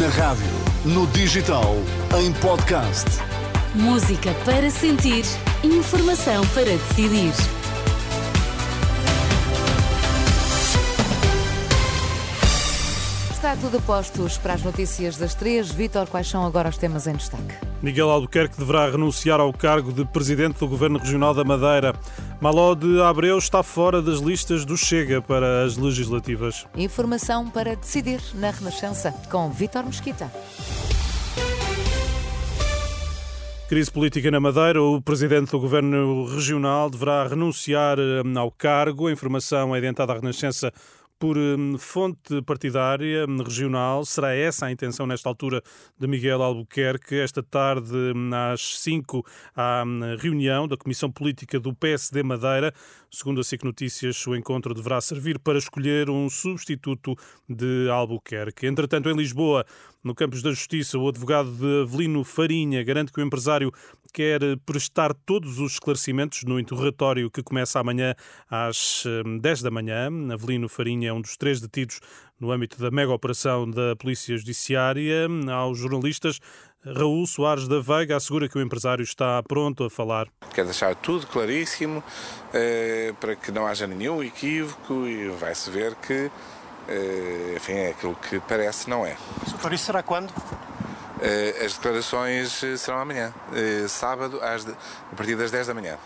Na rádio, no digital, em podcast. Música para sentir, informação para decidir. Está tudo postos para as notícias das três. Vítor, quais são agora os temas em destaque? Miguel Albuquerque deverá renunciar ao cargo de presidente do Governo Regional da Madeira. Maló de Abreu está fora das listas do Chega para as legislativas. Informação para decidir na Renascença com Vítor Mesquita. Crise política na Madeira. O presidente do Governo Regional deverá renunciar hum, ao cargo. A informação é adiantada à Renascença por hum, fonte partidária hum, regional. Será essa a intenção nesta altura de Miguel Albuquerque? Esta tarde, hum, às 5, há reunião da Comissão Política do PSD Madeira. Segundo a SIC Notícias, o encontro deverá servir para escolher um substituto de Albuquerque. Entretanto, em Lisboa, no Campos da Justiça, o advogado de Avelino Farinha garante que o empresário quer prestar todos os esclarecimentos no interrogatório que começa amanhã às 10 da manhã. Avelino Farinha é um dos três detidos no âmbito da mega operação da Polícia Judiciária. Aos jornalistas, Raul Soares da Veiga assegura que o empresário está pronto a falar. Quer deixar tudo claríssimo eh, para que não haja nenhum equívoco e vai-se ver que enfim, é aquilo que parece, não é. Doutor, isso será quando? Eh, as declarações serão amanhã, sábado, às a partir das 10 da manhã.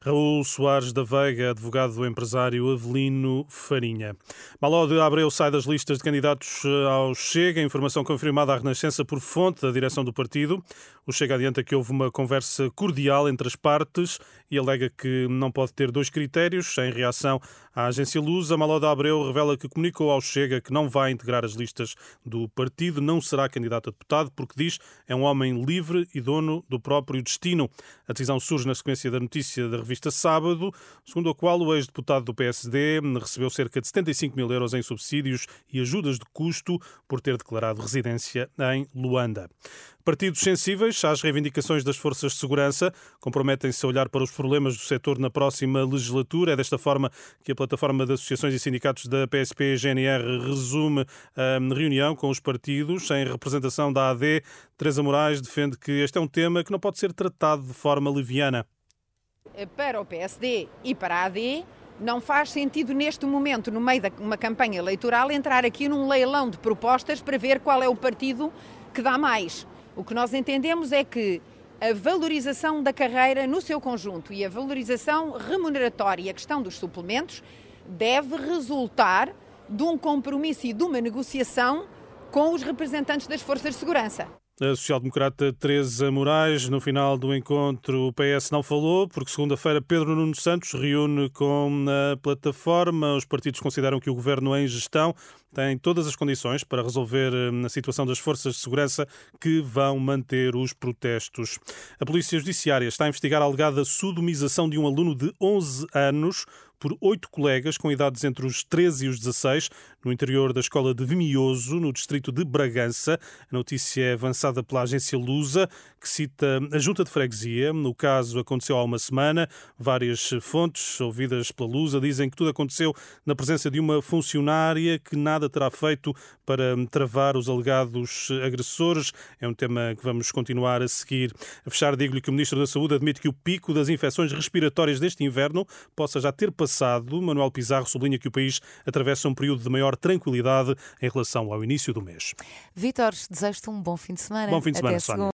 Raul Soares da Veiga, advogado do empresário Avelino Farinha. Maló de Abreu sai das listas de candidatos eh, ao Chega, informação confirmada à Renascença por fonte da direção do partido. O Chega adianta que houve uma conversa cordial entre as partes e alega que não pode ter dois critérios. Em reação à agência Lusa, Maló de Abreu revela que comunicou ao Chega que não vai integrar as listas do partido, não será candidato a deputado, porque diz é um homem livre e dono do próprio destino. A decisão surge na sequência da notícia da revista Sábado, segundo a qual o ex-deputado do PSD recebeu cerca de 75 mil euros em subsídios e ajudas de custo por ter declarado residência em Luanda. Partidos sensíveis às reivindicações das forças de segurança comprometem-se a olhar para os problemas do setor na próxima legislatura. É desta forma que a plataforma de associações e sindicatos da PSP GNR resume a reunião com os partidos. Em representação da AD, Teresa Moraes defende que este é um tema que não pode ser tratado de forma leviana. Para o PSD e para a AD, não faz sentido neste momento, no meio de uma campanha eleitoral, entrar aqui num leilão de propostas para ver qual é o partido que dá mais. O que nós entendemos é que a valorização da carreira no seu conjunto e a valorização remuneratória e a questão dos suplementos deve resultar de um compromisso e de uma negociação com os representantes das forças de segurança. A social-democrata Teresa Moraes, no final do encontro, o PS não falou, porque segunda-feira Pedro Nuno Santos reúne com a plataforma. Os partidos consideram que o governo em gestão tem todas as condições para resolver hum, a situação das forças de segurança que vão manter os protestos. A Polícia Judiciária está a investigar a alegada sodomização de um aluno de 11 anos por oito colegas com idades entre os 13 e os 16, no interior da escola de Vimioso, no distrito de Bragança. A notícia é avançada pela agência Lusa, que cita a junta de freguesia. No caso, aconteceu há uma semana. Várias fontes ouvidas pela Lusa dizem que tudo aconteceu na presença de uma funcionária que nada terá feito para travar os alegados agressores. É um tema que vamos continuar a seguir. A fechar, digo-lhe que o Ministro da Saúde admite que o pico das infecções respiratórias deste inverno possa já ter passado passado, Manuel Pizarro sublinha que o país atravessa um período de maior tranquilidade em relação ao início do mês. Vítor, desejo-te um bom fim de semana. Bom fim de semana, Até Sónia.